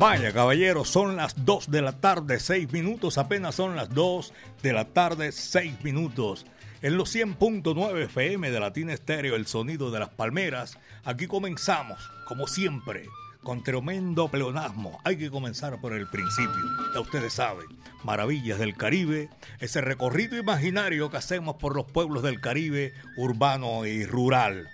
Vaya, caballeros, son las 2 de la tarde, 6 minutos, apenas son las 2 de la tarde, 6 minutos. En los 100.9 FM de Latina Estéreo, el sonido de las palmeras, aquí comenzamos, como siempre, con tremendo pleonasmo. Hay que comenzar por el principio, ya ustedes saben, Maravillas del Caribe, ese recorrido imaginario que hacemos por los pueblos del Caribe, urbano y rural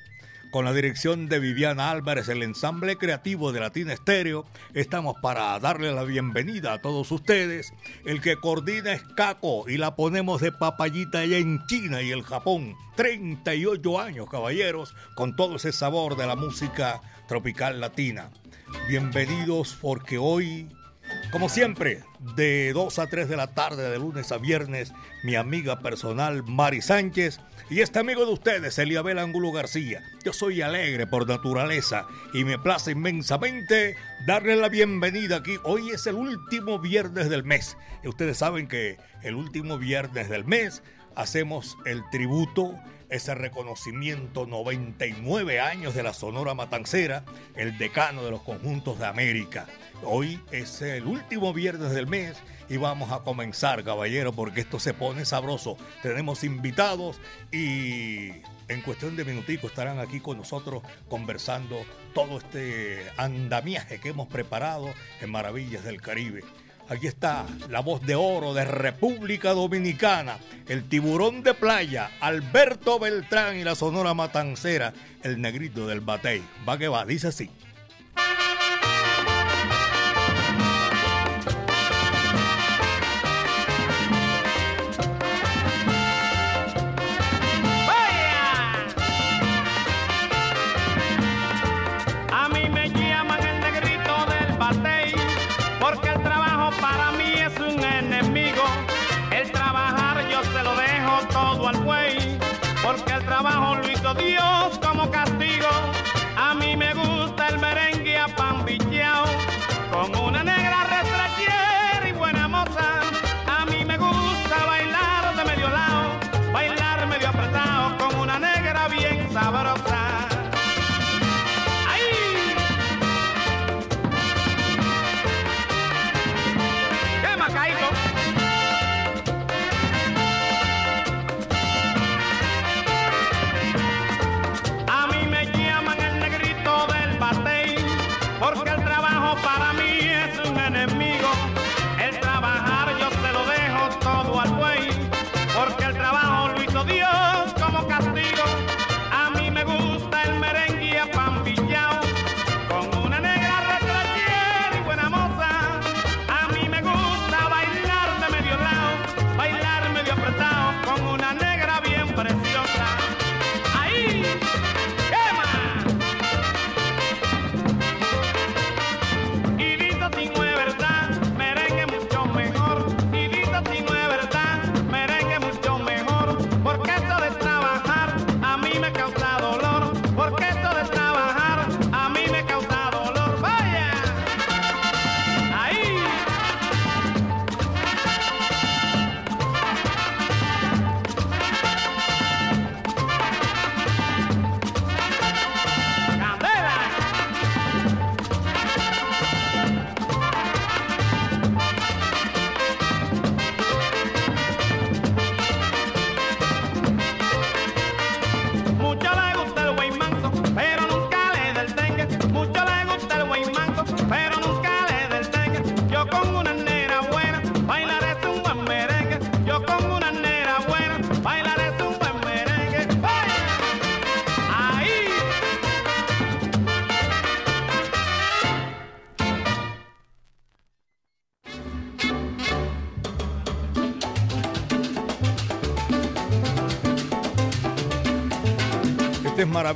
con la dirección de Viviana Álvarez, el ensamble creativo de Latina Estéreo. Estamos para darle la bienvenida a todos ustedes. El que coordina es Caco y la ponemos de papayita allá en China y el Japón. 38 años, caballeros, con todo ese sabor de la música tropical latina. Bienvenidos porque hoy como siempre, de 2 a 3 de la tarde, de lunes a viernes, mi amiga personal Mari Sánchez y este amigo de ustedes, Eliabel Angulo García. Yo soy alegre por naturaleza y me place inmensamente darle la bienvenida aquí. Hoy es el último viernes del mes. Ustedes saben que el último viernes del mes hacemos el tributo ese reconocimiento 99 años de la Sonora Matancera, el decano de los conjuntos de América. Hoy es el último viernes del mes y vamos a comenzar, caballero, porque esto se pone sabroso. Tenemos invitados y en cuestión de minutico estarán aquí con nosotros conversando todo este andamiaje que hemos preparado en Maravillas del Caribe. Aquí está la voz de oro de República Dominicana, el tiburón de playa, Alberto Beltrán y la Sonora Matancera, el negrito del batey. Va que va, dice así. Dios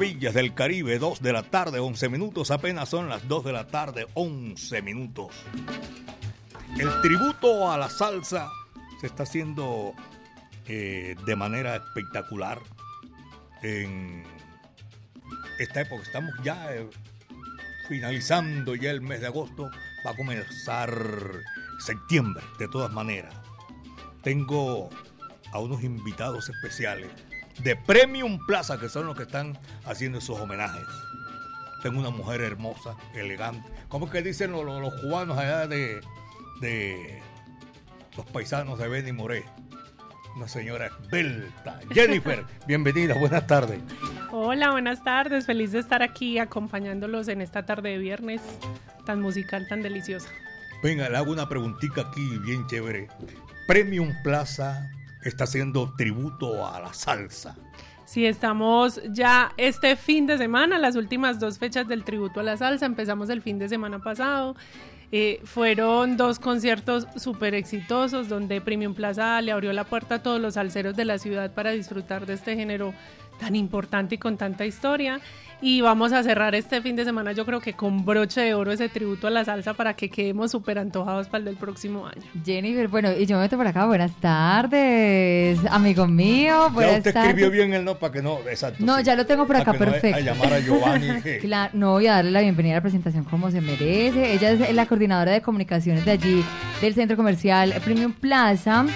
Maravillas del Caribe, 2 de la tarde, 11 minutos, apenas son las 2 de la tarde, 11 minutos. El tributo a la salsa se está haciendo eh, de manera espectacular en esta época. Estamos ya eh, finalizando ya el mes de agosto, va a comenzar septiembre, de todas maneras. Tengo a unos invitados especiales de Premium Plaza, que son los que están haciendo esos homenajes. Tengo una mujer hermosa, elegante. ¿Cómo es que dicen los, los, cubanos allá de, de, los paisanos de Beni Moré? Una señora esbelta. Jennifer, bienvenida, buenas tardes. Hola, buenas tardes. Feliz de estar aquí acompañándolos en esta tarde de viernes tan musical, tan deliciosa. Venga, le hago una preguntita aquí bien chévere. Premium Plaza está haciendo tributo a la salsa. Sí, estamos ya este fin de semana, las últimas dos fechas del tributo a la salsa. Empezamos el fin de semana pasado. Eh, fueron dos conciertos súper exitosos donde Premium Plaza le abrió la puerta a todos los salseros de la ciudad para disfrutar de este género tan importante y con tanta historia. Y vamos a cerrar este fin de semana, yo creo que con broche de oro ese tributo a la salsa para que quedemos súper antojados para el del próximo año. Jennifer, bueno, y yo me meto por acá. Buenas tardes, amigo mío. Buenas ya usted tardes. escribió bien el no para que no, exacto. No, sí. ya lo tengo por acá, Para que no perfecto. a llamar a Giovanni. Claro, no voy a darle la bienvenida a la presentación como se merece. Ella es la coordinadora de comunicaciones de allí, del centro comercial Premium Plaza.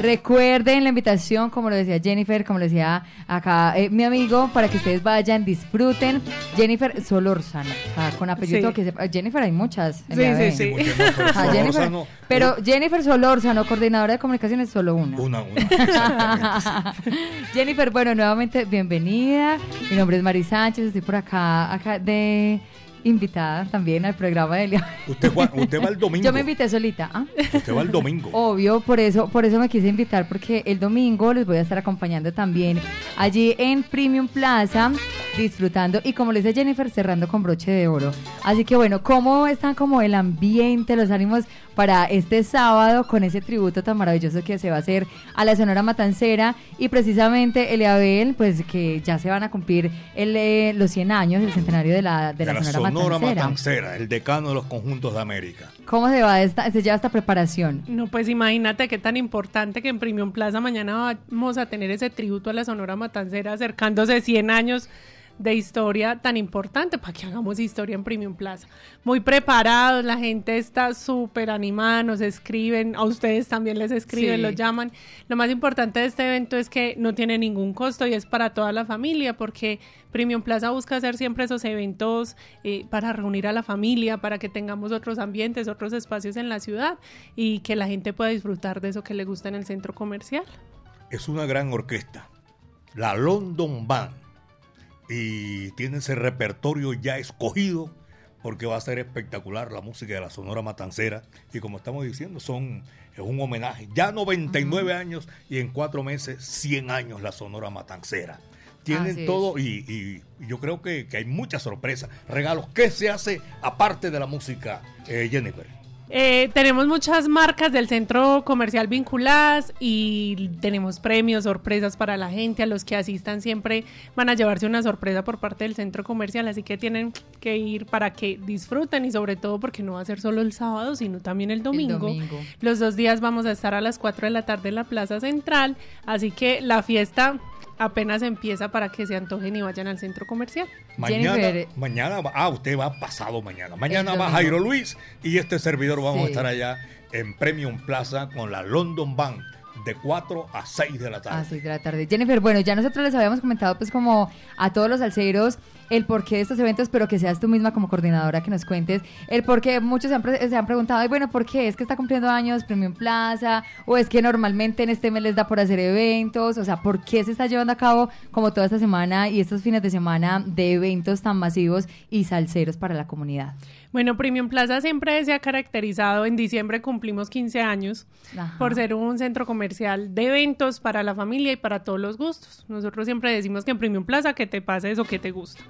Recuerden la invitación, como lo decía Jennifer, como lo decía acá eh, mi amigo, para que ustedes vayan, disfruten. Jennifer Solórzano, o sea, con apellido Sí. que se- Jennifer hay muchas. en Sí, la sí, sí. Ah, Jennifer, Solórzano, pero Jennifer Solórzano, coordinadora de comunicaciones, solo una. Una, una. exactamente. Jennifer, bueno, nuevamente bienvenida. Mi nombre es Mari Sánchez, estoy por acá, acá de invitada también al programa de Elia. Usted, va, usted va el domingo. Yo me invité solita, ¿ah? Usted va el domingo. Obvio, por eso, por eso me quise invitar, porque el domingo les voy a estar acompañando también allí en Premium Plaza, disfrutando y como les dice Jennifer, cerrando con broche de oro. Así que bueno, ¿cómo están como el ambiente, los ánimos para este sábado con ese tributo tan maravilloso que se va a hacer a la Sonora Matancera y precisamente Eliabel, pues que ya se van a cumplir el, eh, los 100 años, el centenario de la, de la, Sonora, Matancera. Matancera, el decano de los conjuntos de América. ¿Cómo se va esta, se lleva esta preparación? No, pues imagínate qué tan importante que en Premium Plaza mañana vamos a tener ese tributo a la Sonora Matancera acercándose 100 años de historia tan importante para que hagamos historia en Premium Plaza. Muy preparados, la gente está súper animada, nos escriben, a ustedes también les escriben, Sí. los llaman. Lo más importante de este evento es que no tiene ningún costo y es para toda la familia porque Premium Plaza busca hacer siempre esos eventos eh, para reunir a la familia, para que tengamos otros ambientes, otros espacios en la ciudad y que la gente pueda disfrutar de eso que le gusta en el centro comercial. Es una gran orquesta, la London Band, y tiene ese repertorio ya escogido porque va a ser espectacular la música de la Sonora Matancera y como estamos diciendo son es un homenaje. Ya 99 años y en cuatro meses 100 años la Sonora Matancera. Tienen Así todo y, y yo creo que, que hay muchas sorpresas regalos ¿qué se hace aparte de la música eh, Jennifer? Eh, tenemos muchas marcas del centro comercial vinculadas y tenemos premios, sorpresas para la gente. A los que asistan siempre van a llevarse una sorpresa por parte del centro comercial, así que tienen que ir para que disfruten y sobre todo porque no va a ser solo el sábado, sino también el domingo. domingo. Los dos días vamos a estar a las 4 de la tarde en la Plaza Central, así que la fiesta apenas empieza para que se antojen y vayan al centro comercial. Mañana, Jennifer. mañana va, ah, usted va pasado mañana. Mañana va. Jairo Luis y este servidor vamos a estar allá en Premium Plaza con la London Band de 4 a 6 de la tarde. A 6 de la tarde. Jennifer, bueno, ya nosotros les habíamos comentado pues como a todos los alceros el porqué de estos eventos, pero que seas tú misma como coordinadora que nos cuentes el porqué. Muchos se han, se han preguntado, "Ay, bueno, ¿por qué? ¿Es que está cumpliendo años Premium Plaza? ¿O es que normalmente en este mes les da por hacer eventos? O sea, ¿por qué se está llevando a cabo como toda esta semana y estos fines de semana de eventos tan masivos y salseros para la comunidad? Bueno, Premium Plaza siempre se ha caracterizado, en diciembre cumplimos 15 años, Ajá. por ser un centro comercial de eventos para la familia y para todos los gustos. Nosotros siempre decimos que en Premium Plaza que te pase eso que te gusta.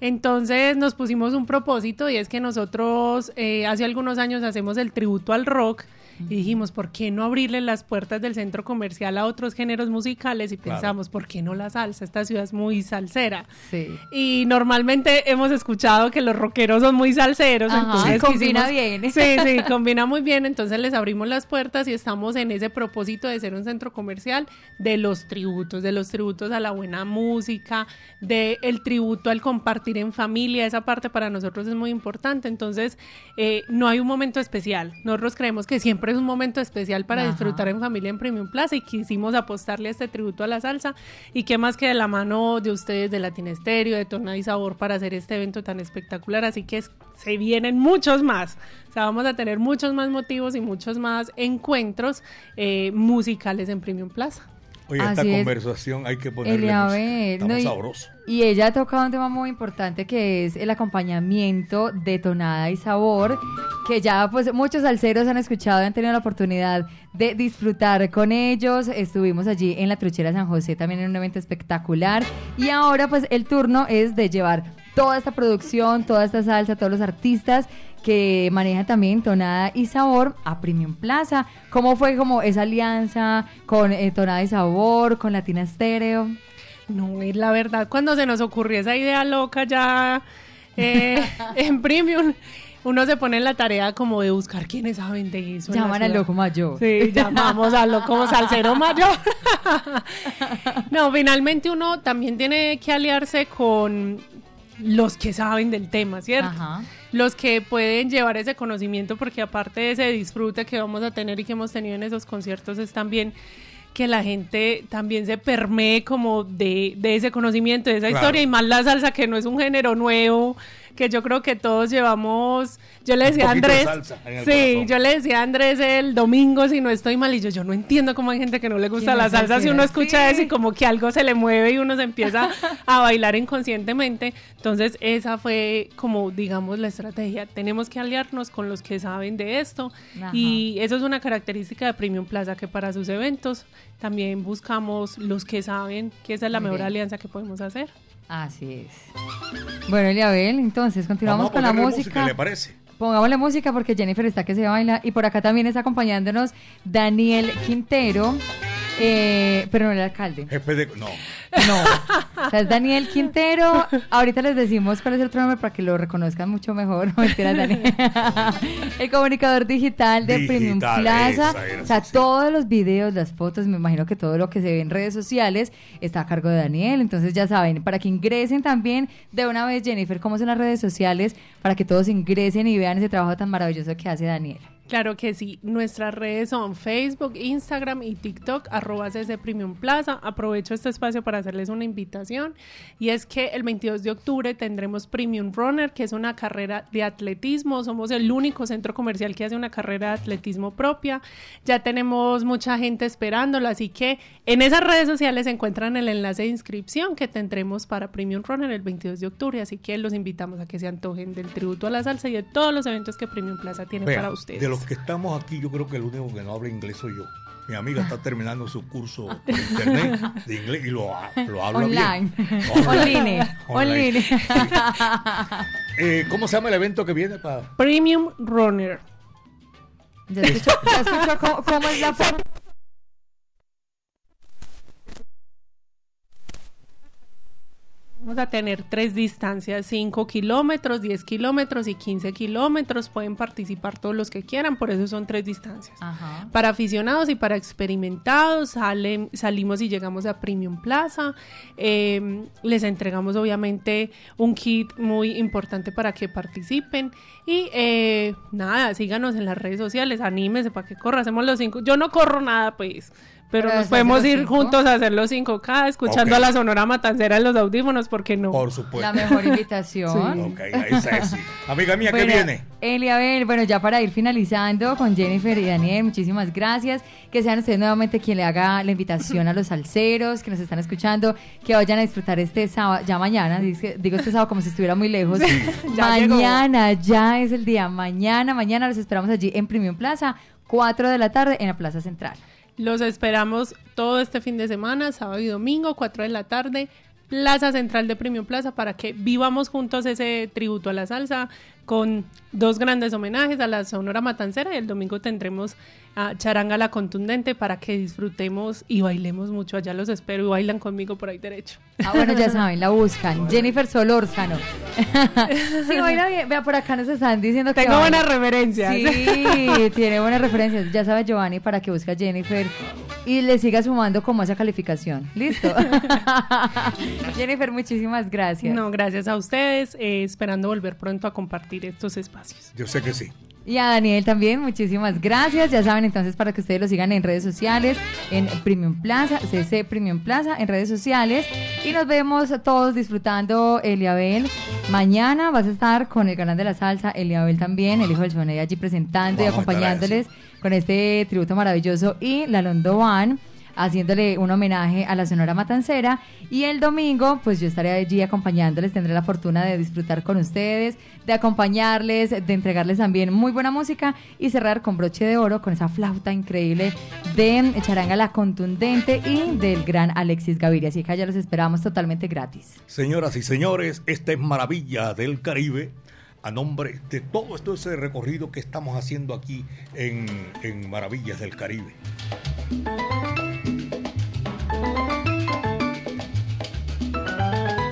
Entonces nos pusimos un propósito y es que nosotros eh, hace algunos años hacemos el tributo al rock y dijimos, ¿por qué no abrirle las puertas del centro comercial a otros géneros musicales? Y Claro. pensamos, ¿por qué no la salsa? Esta ciudad es muy salsera. Sí. Y normalmente hemos escuchado que los rockeros son muy salseros, Ajá, entonces combina quisimos- bien. Sí, sí, combina muy bien, entonces les abrimos las puertas y estamos en ese propósito de ser un centro comercial de los tributos, de los tributos a la buena música, de el tributo al compartir en familia, esa parte para nosotros es muy importante, entonces eh, no hay un momento especial, nosotros creemos que siempre es un momento especial para Ajá. disfrutar en familia en Premium Plaza y quisimos apostarle este tributo a la salsa y qué más que de la mano de ustedes de Latin Estéreo, de Tona y Sabor para hacer este evento tan espectacular, así que es- se vienen muchos más, o sea, vamos a tener muchos más motivos y muchos más encuentros eh, musicales en Premium Plaza. Oye, esta es. conversación hay que ponerle Eliabel, música. Estamos no, y-. Y ella ha tocado un tema muy importante que es el acompañamiento de tonada y sabor, que ya pues muchos salseros han escuchado y han tenido la oportunidad de disfrutar con ellos. Estuvimos allí en la Truchera San José también en un evento espectacular y ahora pues el turno es de llevar toda esta producción, toda esta salsa, todos los artistas que manejan también tonada y sabor a Premium Plaza. ¿Cómo fue como esa alianza con eh, tonada y sabor, con Latina Estéreo? No, es la verdad, cuando se nos ocurrió esa idea loca ya eh, en Premium, uno se pone en la tarea como de buscar quiénes saben de eso. Llaman al loco mayor. Sí, llamamos al loco salsero mayor. no, finalmente uno también tiene que aliarse con los que saben del tema, ¿cierto? Ajá. los que pueden llevar ese conocimiento, porque aparte de ese disfrute que vamos a tener y que hemos tenido en esos conciertos, es también que la gente también se permee como de, de ese conocimiento, de esa Claro. historia, y más la salsa, que no es un género nuevo, que yo creo que todos llevamos, yo le decía a Andrés, salsa en el sí, corazón. yo le decía a Andrés el domingo, si no estoy mal, y yo, yo no entiendo cómo hay gente que no le gusta la salsa, si uno escucha sí. eso y como que algo se le mueve y uno se empieza a bailar inconscientemente. Entonces, esa fue como, digamos, la estrategia. Tenemos que aliarnos con los que saben de esto. Ajá. Y eso es una característica de Premium Plaza, que para sus eventos también buscamos los que saben que esa es la Muy mejor bien. alianza que podemos hacer. Así es. Bueno, Eliabel, entonces continuamos Vamos a con la ponerle música. ¿Le parece? Pongámosle música porque Jennifer está que se baila. Y por acá también está acompañándonos Daniel Quintero, eh, pero no el alcalde. Jefe de... No. No. O sea, es Daniel Quintero. Ahorita les decimos cuál es el otro nombre para que lo reconozcan mucho mejor. No, Mentiras, Daniel. el comunicador digital de Digital, Premium Plaza. esa o sea, sí. todos los videos, las fotos, me imagino que todo lo que se ve en redes sociales está a cargo de Daniel. Entonces ya saben, para que ingresen también de una vez, Jennifer, cómo son las redes sociales, para que todos ingresen y vean ese trabajo tan maravilloso que hace Daniel. Claro que sí. Nuestras redes son Facebook, Instagram y TikTok, arroba CC Premium Plaza. Aprovecho este espacio para hacerles una invitación. Y es que el 22 de octubre tendremos Premium Runner, que es una carrera de atletismo. Somos el único centro comercial que hace una carrera de atletismo propia. Ya tenemos mucha gente esperándolo, así que en esas redes sociales se encuentran el enlace de inscripción que tendremos para Premium Runner el 22 de octubre. Así que los invitamos a que se antojen del tributo a la salsa y de todos los eventos que Premium Plaza tiene Vea, para ustedes. Los que estamos aquí, yo creo que el único que no habla inglés soy yo. Mi amiga está terminando su curso por internet de inglés y lo, ha- lo habla Online. bien. Online. Online. Eh, ¿Cómo se llama el evento que viene para...? Premium Runner. ¿Ya escuchó, ya escuchó cómo, cómo es la forma? Vamos a tener tres distancias, 5 kilómetros, 10 kilómetros y 15 kilómetros. Pueden participar todos los que quieran, por eso son tres distancias. Ajá. Para aficionados y para experimentados salen, salimos y llegamos a Premium Plaza. Eh, les entregamos obviamente un kit muy importante para que participen. Y eh, nada, síganos en las redes sociales, anímense para que corra. Hacemos los cinco. Yo no corro nada, pues. Pero, Pero nos podemos ir cinco. juntos a hacer los 5K, escuchando Ok. a la Sonora Matancera en los audífonos, porque no? Por supuesto. La mejor invitación. Ok, ahí está, sí. Amiga mía, ¿qué Bueno, viene? Eliabel, bueno, ya para ir finalizando con Jennifer y Daniel, muchísimas gracias. Que sean ustedes nuevamente quien le haga la invitación a los salseros que nos están escuchando, que vayan a disfrutar este sábado, ya mañana, digo este sábado como si estuviera muy lejos. Ya llegó. mañana, ya es el día, mañana, mañana los esperamos allí en Premium Plaza, 4 de la tarde en la Plaza Central. Los esperamos todo este fin de semana, sábado y domingo, 4 de la tarde, Plaza Central de Premium Plaza, para que vivamos juntos ese tributo a la salsa, con dos grandes homenajes a la Sonora Matancera y el domingo tendremos a Charanga la Contundente para que disfrutemos y bailemos mucho. Allá los espero y bailan conmigo por ahí derecho. Ah, bueno, ya saben, la buscan. Jennifer Solórzano. sí, baila bien. Vea, por acá nos están diciendo que. Tengo buenas referencias. Sí, tiene buenas referencias. Ya sabe Giovanni para que busque a Jennifer y le siga sumando como esa calificación. ¿Listo? Jennifer, muchísimas gracias. No, gracias a ustedes. eh, esperando volver pronto a compartir estos espacios. Yo sé que sí. Y a Daniel también, muchísimas gracias. Ya saben entonces para que ustedes lo sigan en redes sociales, en Premium Plaza, CC Premium Plaza, en redes sociales. Y nos vemos todos disfrutando Eliabel. Mañana vas a estar con el galán de la salsa, Eliabel también, el hijo del Soney allí presentando y Vamos acompañándoles con este tributo maravilloso. Y la Londo Van haciéndole un homenaje a la Sonora Matancera. Y el domingo, pues yo estaré allí acompañándoles, tendré la fortuna de disfrutar con ustedes, de acompañarles, de entregarles también muy buena música y cerrar con broche de oro con esa flauta increíble de Charanga la Contundente y del gran Alexis Gaviria. Así que allá los esperamos totalmente gratis. Señoras y señores, esta es Maravilla del Caribe. A nombre de todo esto, ese recorrido que estamos haciendo aquí en, en Maravillas del Caribe.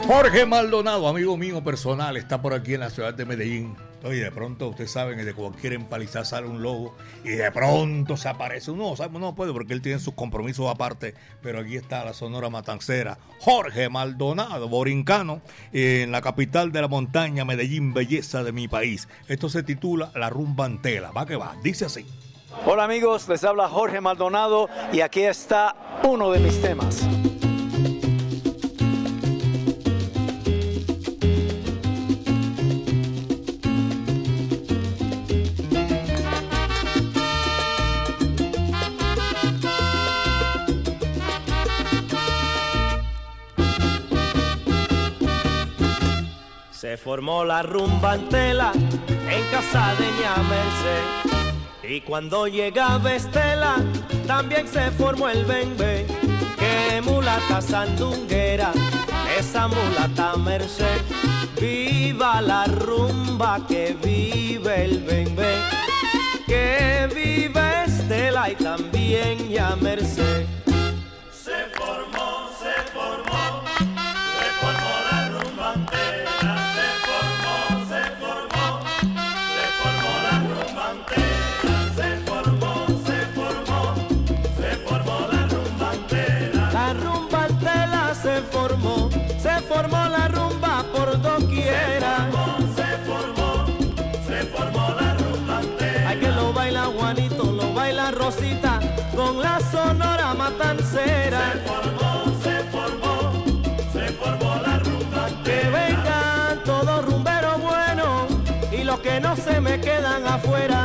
Jorge Maldonado, amigo mío personal, está por aquí en la ciudad de Medellín. Oye, de pronto ustedes saben que de cualquier empalizar sale un lobo y de pronto se aparece uno. ¿sabe? No puede porque él tiene sus compromisos aparte, pero aquí está la Sonora Matancera. Jorge Maldonado, borincano, en la capital de la montaña, Medellín, belleza de mi país. Esto se titula La Rumba Antela. Va que va, dice así. Hola amigos, les habla Jorge Maldonado y aquí está uno de mis temas. Se formó la rumba antela en casa de Ñamerse. Y cuando llegaba Estela, también se formó el bembe. Que mulata sandunguera, esa mulata merced. Viva la rumba, que vive el bembe. Que vive Estela y también Ñamerse. Se formó, afuera.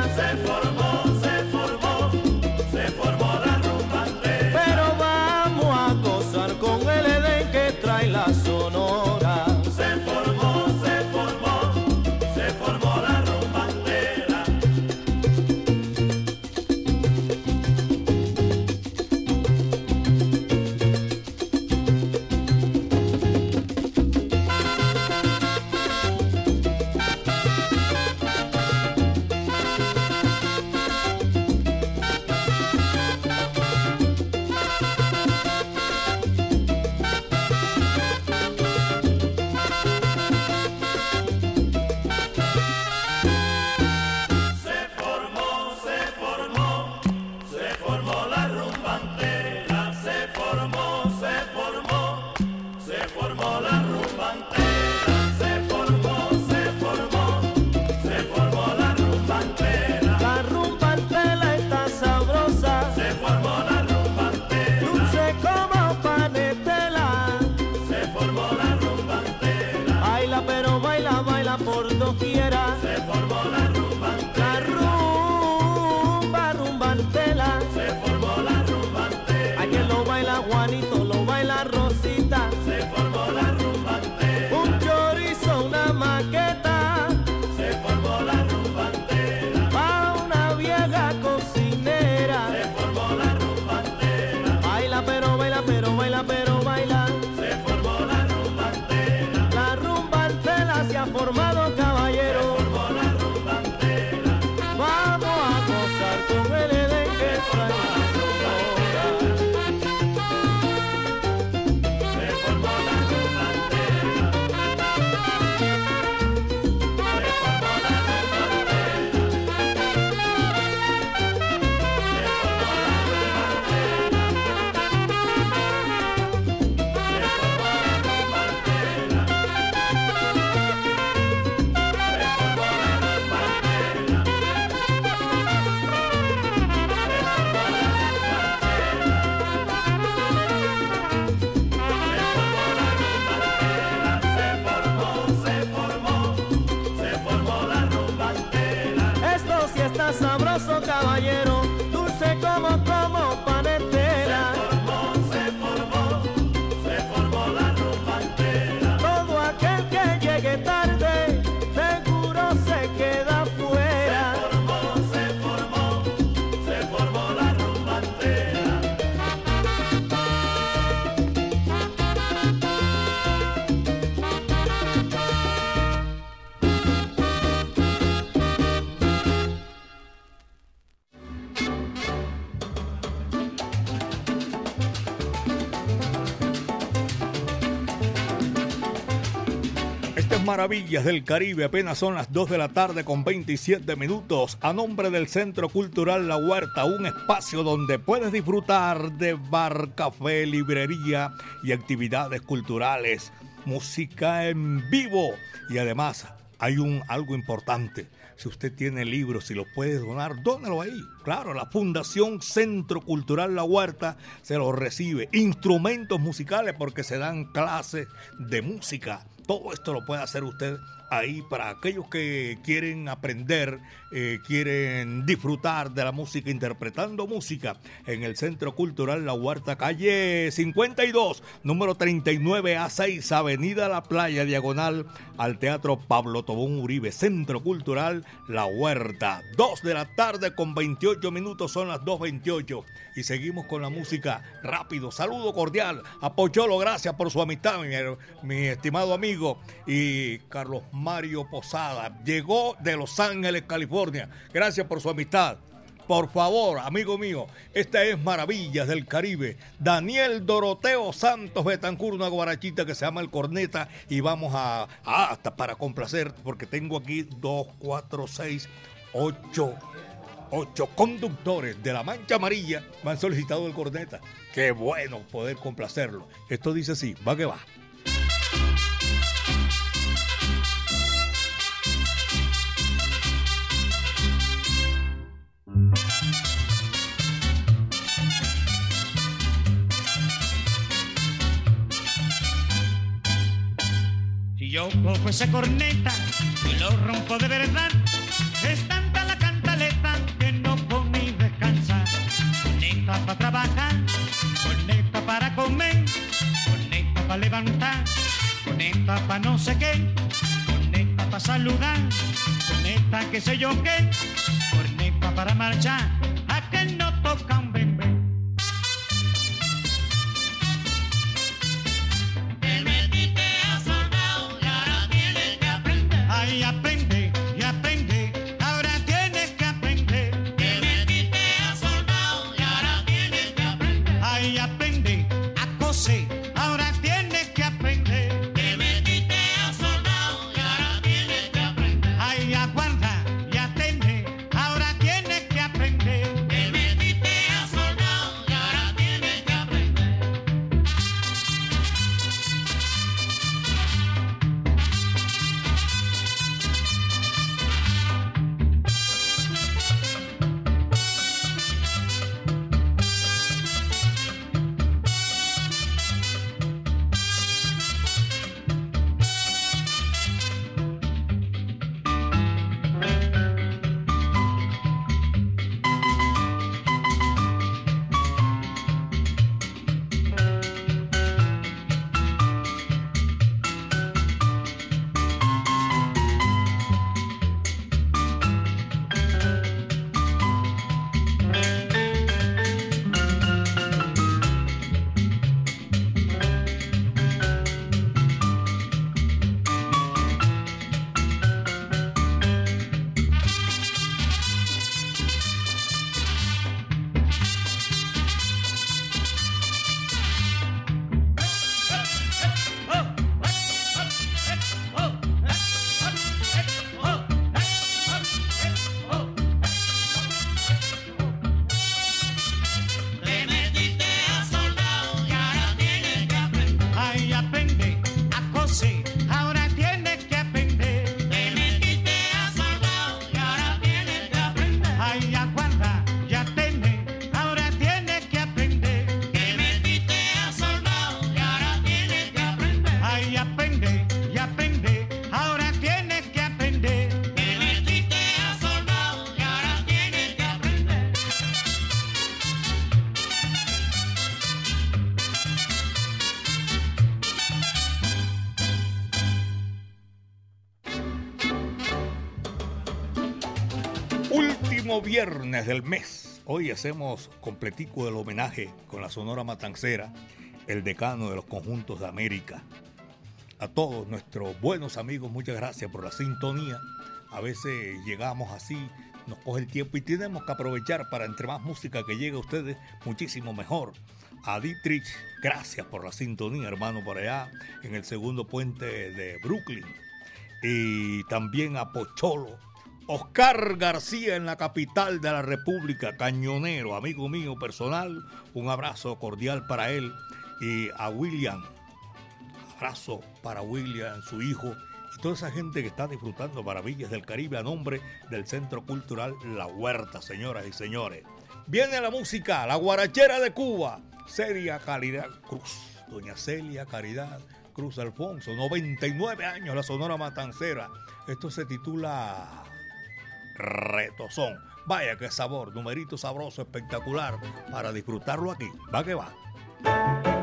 Maravillas del Caribe. Apenas son las 2 de la tarde con 27 minutos. A nombre del Centro Cultural La Huerta, un espacio donde puedes disfrutar de bar, café, librería y actividades culturales, música en vivo. Y además hay un algo importante. Si usted tiene libros y los puede donar, dónelo ahí. Claro, la Fundación Centro Cultural La Huerta se los recibe. Instrumentos musicales porque se dan clases de música todo esto lo puede hacer usted ahí para aquellos que quieren aprender, eh, quieren disfrutar de la música, interpretando música en el Centro Cultural La Huerta, calle 52, número 39 a 6, Avenida La Playa, diagonal al Teatro Pablo Tobón Uribe, Centro Cultural La Huerta. 2 de la tarde con 28 minutos, son las 2.28 y seguimos con la música rápido. Saludo cordial a Pocholo, gracias por su amistad, mi, mi estimado amigo. Y Carlos Mario Posada, llegó de Los Ángeles, California. Gracias por su amistad. Por favor, amigo mío, esta es Maravillas del Caribe. Daniel Doroteo Santos Betancur, una guarachita que se llama El Corneta. Y vamos a, a hasta para complacer, porque tengo aquí dos, cuatro, seis, ocho ocho conductores de la Mancha Amarilla me han solicitado el corneta. Qué bueno poder complacerlo. Esto dice así, va que va. Si yo cojo esa corneta y lo rompo de verdad, es tanta la cantaleta que no puedo ni descansar. Corneta para trabajar, corneta para comer, corneta para levantar, corneta para no sé qué, corneta para saludar, corneta que sé yo qué, corneta para marchar, a que no toca un bebé. Te metiste a soldado y ahora tienes que aprender. Ay, Viernes del mes. Hoy hacemos completico el homenaje con la Sonora Matancera, el decano de los conjuntos de América. A todos nuestros buenos amigos, muchas gracias por la sintonía. A veces llegamos así, nos coge el tiempo y tenemos que aprovechar para entre más música que llegue a ustedes, muchísimo mejor. A Dietrich, gracias por la sintonía, hermano, por allá en el segundo puente de Brooklyn. y también a Pocholo. Oscar García en la capital de la República, cañonero, amigo mío personal, un abrazo cordial para él y a William, abrazo para William, su hijo y toda esa gente que está disfrutando maravillas del Caribe a nombre del Centro Cultural La Huerta, señoras y señores. Viene la música, la guarachera de Cuba, Celia Caridad Cruz, doña Celia Caridad Cruz Alfonso, 99 años, la Sonora Matancera. Esto se titula Retozón. Vaya que sabor, numerito sabroso, espectacular, para disfrutarlo aquí. Va que va.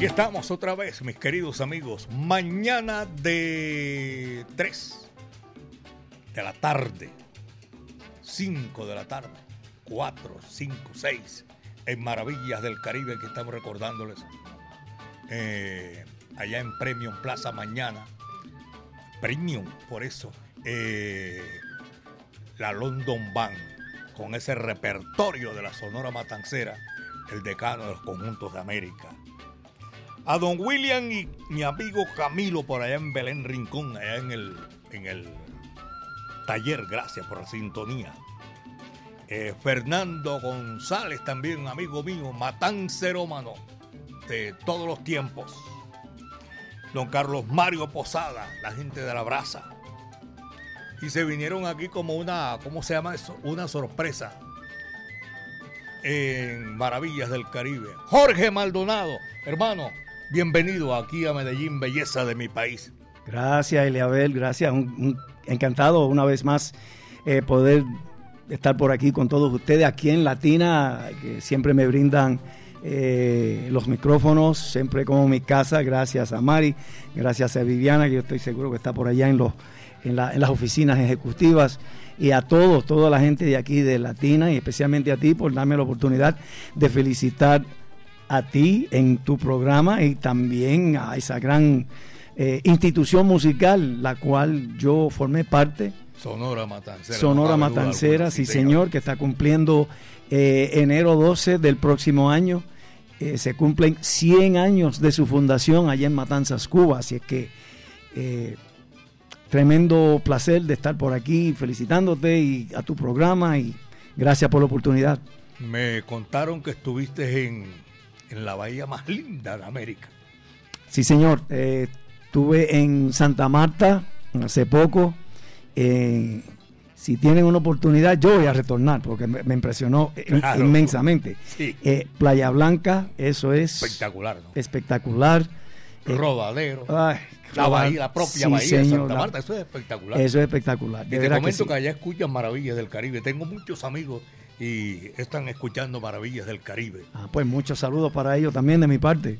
Aquí estamos otra vez, mis queridos amigos. Mañana de 3 de la tarde, 5 de la tarde, 4, 5, 6, en Maravillas del Caribe que estamos recordándoles. eh, allá en Premium Plaza mañana. Premium, por eso. eh, la London Band, con ese repertorio de la Sonora Matancera, el decano de los conjuntos de América a don William y mi amigo Camilo por allá en Belén Rincón, allá en el, en el taller, gracias por la sintonía. Eh, Fernando González también, amigo mío, matancerómano de todos los tiempos. Don Carlos Mario Posada, la gente de la brasa. Y se vinieron aquí como una, ¿cómo se llama eso? Una sorpresa en Maravillas del Caribe. Jorge Maldonado, hermano, bienvenido aquí a Medellín, belleza de mi país. Gracias, Eliabel, gracias. Encantado una vez más eh, poder estar por aquí con todos ustedes, aquí en Latina, que siempre me brindan eh, los micrófonos, siempre como mi casa. Gracias a Mari, gracias a Viviana, que yo estoy seguro que está por allá en, los, en las oficinas ejecutivas. Y a todos, toda la gente de aquí de Latina y especialmente a ti por darme la oportunidad de felicitar a ti en tu programa y también a esa gran eh, institución musical, la cual yo formé parte. Sonora Matancera. Sonora no Matancera, alguna, sí señor, que está cumpliendo eh, enero 12 del próximo año. Eh, se cumplen 100 años de su fundación allá en Matanzas, Cuba. Así es que eh, tremendo placer de estar por aquí felicitándote y a tu programa y gracias por la oportunidad. Me contaron que estuviste en, en la bahía más linda de América. Sí, señor. Eh, estuve en Santa Marta hace poco. Eh, si tienen una oportunidad, yo voy a retornar porque me, me impresionó Claro. inmensamente. Sí. Eh, Playa Blanca, eso es Espectacular, ¿no? espectacular. Eh, Rodadero. ay, la bahía, la propia sí, bahía de señor, Santa la- Marta, eso es espectacular. Eso es espectacular. y De te que comento sí. que, allá escuchan maravillas del Caribe. Tengo muchos amigos y están escuchando maravillas del Caribe. Ah, pues muchos saludos para ellos también de mi parte.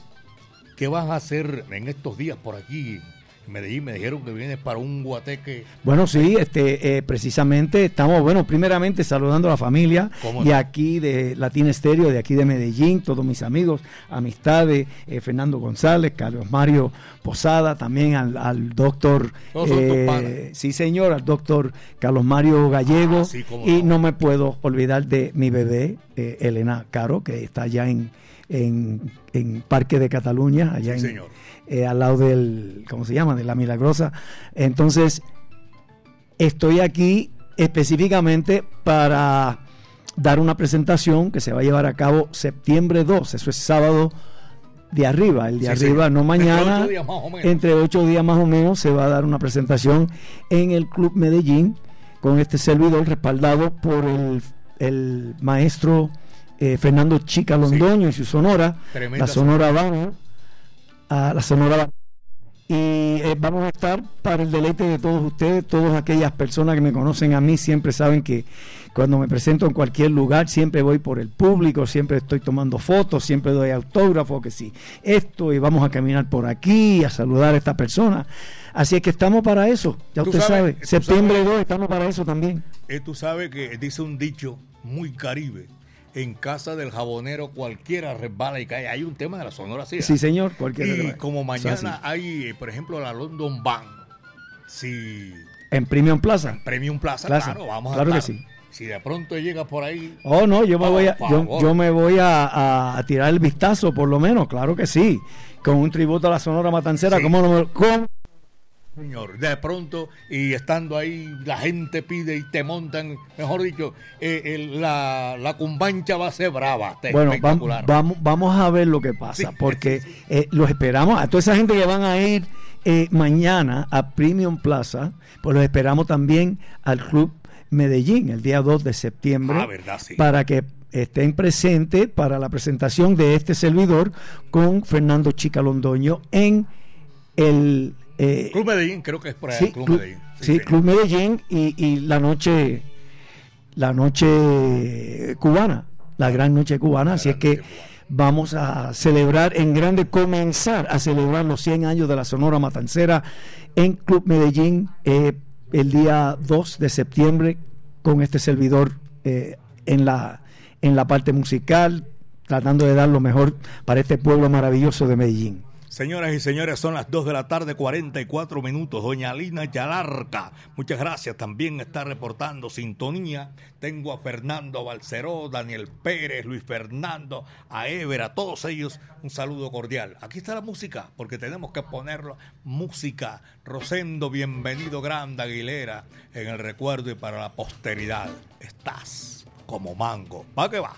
¿Qué vas a hacer en estos días por aquí? Medellín me dijeron que vienes para un guateque. Bueno, sí, este, eh, precisamente estamos, bueno, primeramente saludando a la familia ¿Cómo de no? aquí de Latina Estéreo, de aquí de Medellín, todos mis amigos, amistades, eh, Fernando González, Carlos Mario Posada, también al, al doctor, panas. sí señor, al doctor Carlos Mario Gallego, Ah, sí, y no. no me puedo olvidar de mi bebé, eh, Elena Caro, que está allá en, en, en Parque de Cataluña, allá Sí, en, señor. Eh, al lado del, ¿cómo se llama? De la Milagrosa. Entonces, estoy aquí específicamente para dar una presentación que se va a llevar a cabo septiembre 2, eso es sábado de arriba, el de Sí, arriba, sí. no Entre mañana, ocho entre ocho días más o menos se va a dar una presentación en el Club Medellín con este servidor respaldado por el, el maestro eh, Fernando Chica Londoño y su sonora, Tremenda la Sonora Habana, a la Sonora. Y eh, vamos a estar para el deleite de todos ustedes, todas aquellas personas que me conocen a mí siempre saben que cuando me presento en cualquier lugar siempre voy por el público, siempre estoy tomando fotos, siempre doy autógrafo, que sí, esto y vamos a caminar por aquí, a saludar a esta persona. Así es que estamos para eso, ya usted sabes- sabe, septiembre sabes- 2 estamos para eso también. Eh, tú sabes que dice un dicho muy caribe. En casa del jabonero cualquiera resbala y cae. Hay un tema de la Sonora Sierra. Sí, señor, cualquiera Y que- como mañana hay, eh, por ejemplo, la London Band. Si En Premium Plaza. Premium Plaza, Plaza, claro, vamos claro a que estar. sí. Si de pronto llega por ahí, Oh, no, yo me voy a, yo, me voy a, a- a tirar el vistazo, por lo menos, claro que sí. Con un tributo a la Sonora Matancera, Sí. ¿cómo no me- cómo- señor, de pronto y estando ahí, la gente pide y te montan, mejor dicho, eh, el- la, la cumbancha va a ser brava. Bueno, vamos, vamos a ver lo que pasa, Sí, porque eh, los esperamos, a toda esa gente que van a ir eh, mañana a Premium Plaza, pues los esperamos también al Club Medellín, el día 2 de septiembre, Ah, verdad, sí. para que estén presentes para la presentación de este servidor con Fernando Chica Londoño en el... eh, Club Medellín, creo que es por ahí, Sí, Club Medellín. sí. Club Medellín y, y la noche la noche cubana, la gran noche cubana, así es que cubana. vamos a celebrar en grande, comenzar a celebrar los 100 años de la Sonora Matancera en Club Medellín eh, el día 2 de septiembre con este servidor eh, en la en la parte musical, tratando de dar lo mejor para este pueblo maravilloso de Medellín. Señoras y señores, son las 2 de la tarde, 44 minutos. Doña Lina Yalarca, muchas gracias. También está reportando sintonía. Tengo a Fernando Balceró, Daniel Pérez, Luis Fernando, a Ever, a todos ellos un saludo cordial. Aquí está la música, porque tenemos que ponerlo. Música, Rosendo, bienvenido, Grande Aguilera, en el recuerdo y para la posteridad. Estás como mango. ¿Va que va?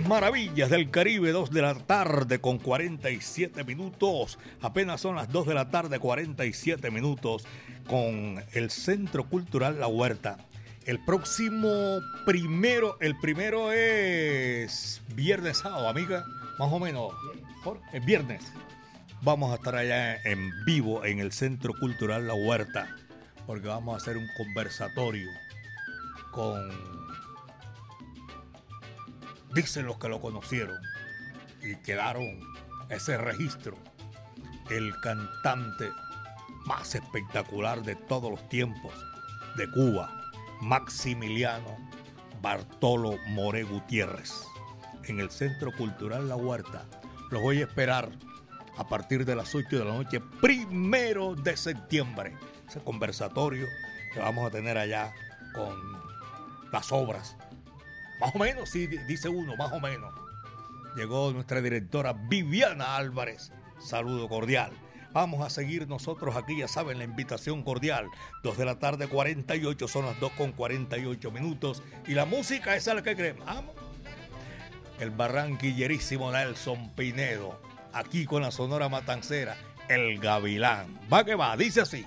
Maravillas del Caribe, 2 de la tarde con 47 minutos. Apenas son las 2 de la tarde, 47 minutos, con el Centro Cultural La Huerta. El próximo primero, el primero es viernes sábado, amiga, más o menos. Por- El viernes. Vamos a estar allá en vivo en el Centro Cultural La Huerta, porque vamos a hacer un conversatorio con dicen los que lo conocieron y quedaron ese registro, el cantante más espectacular de todos los tiempos de Cuba, Maximiliano Bartolo More Gutiérrez, en el Centro Cultural La Huerta. Los voy a esperar a partir de las 8 de la noche, primero de septiembre. Ese conversatorio que vamos a tener allá con las obras más o menos, sí, di- dice uno, más o menos. Llegó nuestra directora Viviana Álvarez. Saludo cordial. Vamos a seguir nosotros aquí, ya saben, la invitación cordial. 2 de la tarde, 48, son las 2 con 48 minutos. Y la música es la que creemos. El barranquillerísimo Nelson Pinedo, aquí con la Sonora Matancera, el Gavilán. Va que va, dice así.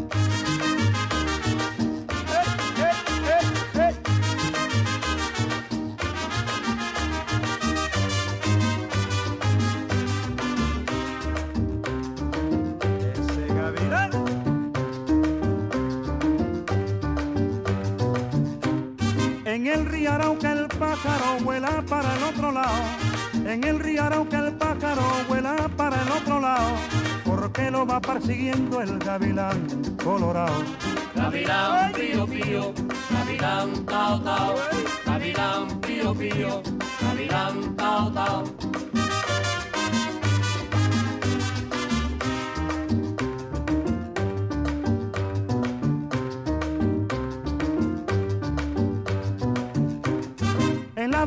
En el río Arauca el pájaro vuela para el otro lado. En el río Arauca el pájaro vuela para el otro lado. Porque lo va persiguiendo el gavilán colorado. Gavilán pío pío, gavilán tao tao, gavilán pío pío, gavilán tao tao.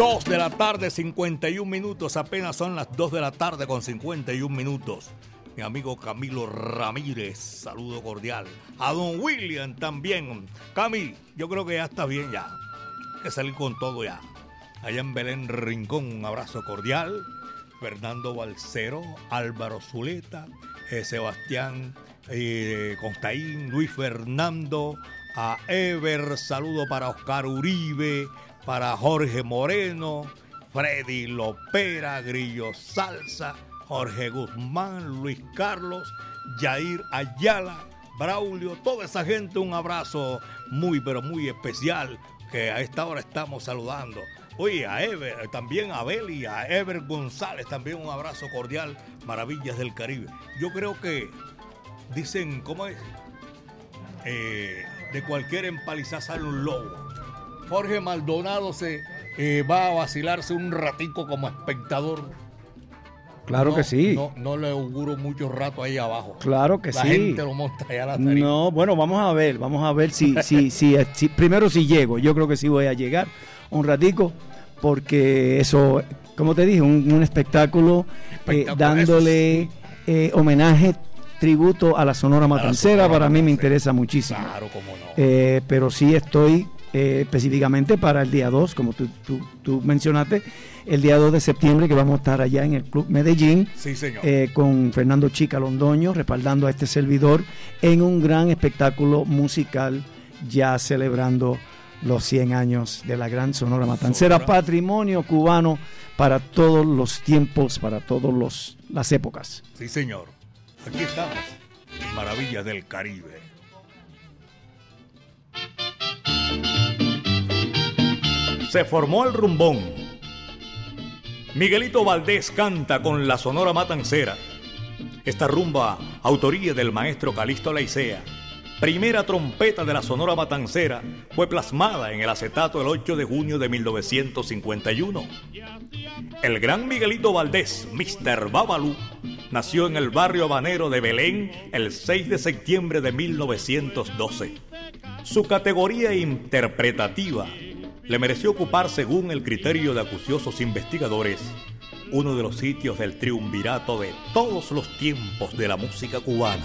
Dos de la tarde, 51 minutos. Apenas son las 2 de la tarde con 51 minutos. Mi amigo Camilo Ramírez, saludo cordial. A don William también. Cami, yo creo que ya está bien ya. Hay que salir con todo ya. Allá en Belén Rincón, un abrazo cordial. Fernando Balcero, Álvaro Zuleta, eh, Sebastián eh, Constaín, Luis Fernando, a Ever, saludo para Oscar Uribe, para Jorge Moreno, Freddy Lopera, Grillo Salsa, Jorge Guzmán, Luis Carlos, Jair Ayala, Braulio, toda esa gente, un abrazo muy, pero muy especial que a esta hora estamos saludando. Oye, a Ever, también a Beli, a Ever González, también un abrazo cordial, Maravillas del Caribe. Yo creo que dicen, ¿cómo es? Eh, de cualquier empalizada sale un lobo. Jorge Maldonado se eh, va a vacilarse un ratico como espectador. Claro No, que sí. No, no le auguro mucho rato ahí abajo. Claro que La sí. gente lo monta allá a la tarima. No, bueno, vamos a ver, vamos a ver si, si, si, si- primero si llego, yo creo que sí voy a llegar un ratico, porque eso, como te dije, un, un espectáculo, eh, dándole eh, homenaje, tributo a la Sonora Matancera, para mí me interesa muchísimo. Claro, cómo no. Eh, pero sí estoy eh, específicamente para el día 2, como tú, tú- tú mencionaste, el día 2 de septiembre que vamos a estar allá en el Club Medellín sí, señor. eh, con Fernando Chica Londoño respaldando a este servidor en un gran espectáculo musical ya celebrando los 100 años de la gran Sonora Matancera, Sonora. patrimonio cubano para todos los tiempos, para todas las épocas. Sí, señor. Aquí estamos. Maravillas del Caribe. Se formó el rumbón. Miguelito Valdés canta con la Sonora Matancera. Esta rumba, autoría del maestro Calixto Leicea, primera trompeta de la Sonora Matancera, fue plasmada en el acetato el 8 de junio de 1951. El gran Miguelito Valdés, Mr. Babalú, nació en el barrio habanero de Belén el 6 de septiembre de 1912. Su categoría interpretativa le mereció ocupar, según el criterio de acuciosos investigadores, uno de los sitios del triunvirato de todos los tiempos de la música cubana.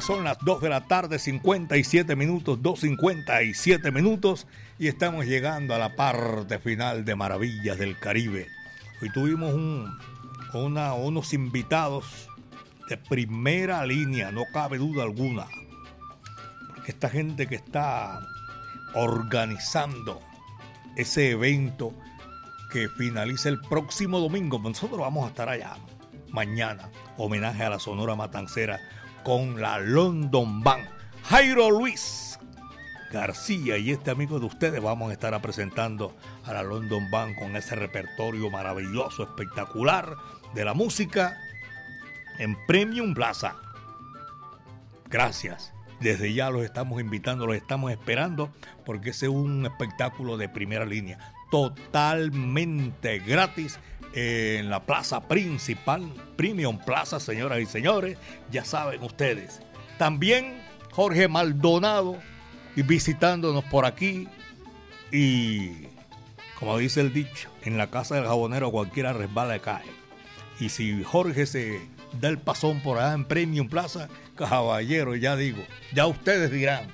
Son las 2 de la tarde, 57 minutos, 2.57 minutos, y estamos llegando a la parte final de Maravillas del Caribe. Hoy tuvimos un, una- unos invitados de primera línea, no cabe duda alguna. Porque esta gente que está organizando ese evento que finaliza el próximo domingo. Nosotros vamos a estar allá mañana. Homenaje a la Sonora Matancera con la London Band. Jairo Luis García y este amigo de ustedes vamos a estar presentando a la London Band con ese repertorio maravilloso, espectacular de la música en Premium Plaza. Gracias. Desde ya los estamos invitando, los estamos esperando porque ese es un espectáculo de primera línea, totalmente gratis en la plaza principal, Premium Plaza, señoras y señores, ya saben ustedes. También Jorge Maldonado visitándonos por aquí y, como dice el dicho, en la casa del jabonero cualquiera resbala y cae. Y si Jorge se da el pasón por allá en Premium Plaza, caballero, ya digo, ya ustedes dirán,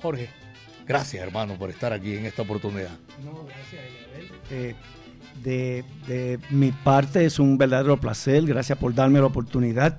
Jorge, gracias hermano por estar aquí en esta oportunidad. No, gracias, eh, de, mi parte es un verdadero placer, gracias por darme la oportunidad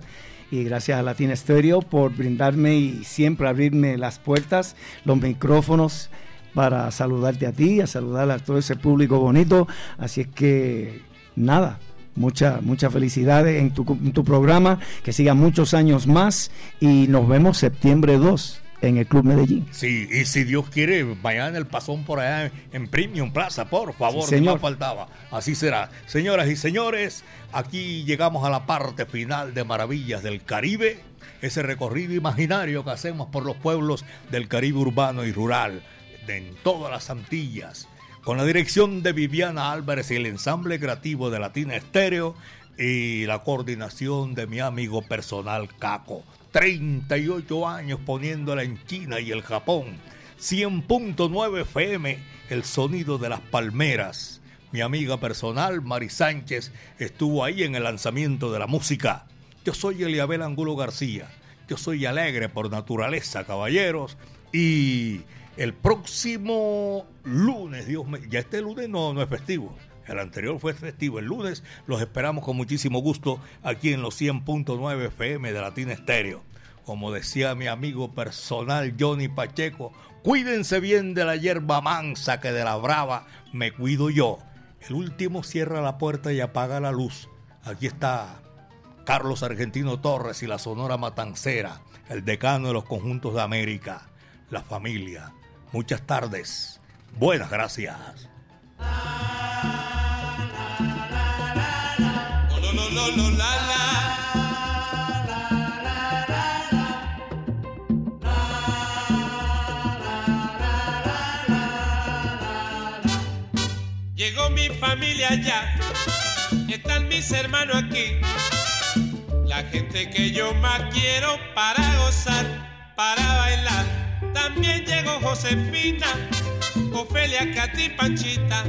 y gracias a Latina Stereo por brindarme y siempre abrirme las puertas, los micrófonos para saludarte a ti, a saludar a todo ese público bonito. Así es que nada, muchas muchas felicidades en tu, en tu programa, que siga muchos años más y nos vemos septiembre 2 en el Club Medellín. Sí, y si Dios quiere, vayan el pasón por allá en Premium Plaza, por favor, Sí, señor. no faltaba. Así será. Señoras y señores, aquí llegamos a la parte final de Maravillas del Caribe, ese recorrido imaginario que hacemos por los pueblos del Caribe urbano y rural, de en todas las Antillas, con la dirección de Viviana Álvarez y el ensamble creativo de Latina Estéreo y la coordinación de mi amigo personal Caco. 38 años poniéndola en China y el Japón. 100.9 FM, el sonido de las palmeras. Mi amiga personal, Mari Sánchez, estuvo ahí en el lanzamiento de la música. Yo soy Eliabel Angulo García. Yo soy alegre por naturaleza, caballeros. Y el próximo lunes, Dios mío, ya este lunes no, no es festivo. El anterior fue festivo. El lunes los esperamos con muchísimo gusto aquí en los 100.9 FM de Latina Estéreo. Como decía mi amigo personal Johnny Pacheco, cuídense bien de la hierba mansa que de la brava me cuido yo. El último cierra la puerta y apaga la luz. Aquí está Carlos Argentino Torres y la Sonora Matancera, el decano de los conjuntos de América, la familia. Muchas tardes. Buenas gracias. Llegó mi familia ya, están mis hermanos aquí, la gente que yo más quiero para gozar, para bailar. También llegó Josefina, Ofelia, Katy, Panchita.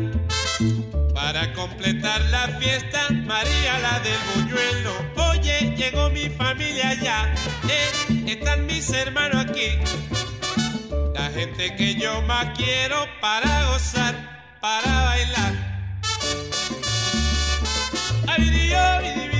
Para completar la fiesta, María la del buñuelo. Oye, llegó mi familia ya, eh, están mis hermanos aquí. La gente que yo más quiero para gozar, para bailar. Ay, vidi, vidiá,